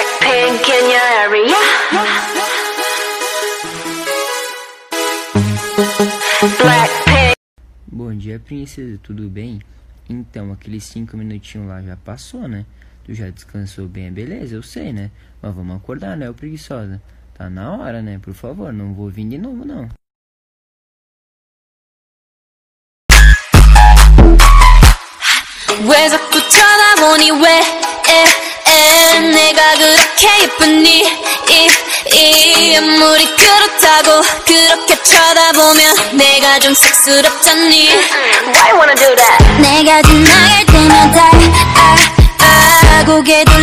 Blackpink in your area. Blackpink. Bom dia, princesa, tudo bem? Então, aqueles cinco minutinhos lá já passou, né? Tu já descansou bem, é beleza, eu sei, né? Mas vamos acordar, né, ô preguiçosa? Tá na hora, né? Por favor, não vou vir de novo, não. 왜 그렇게 예쁘니 이, 이 인물이 그렇다고 그렇게 쳐다보면 내가 좀 쑥스럽잖니 Why wanna do that? 내가 지나갈 때마다 아, 아, 고개도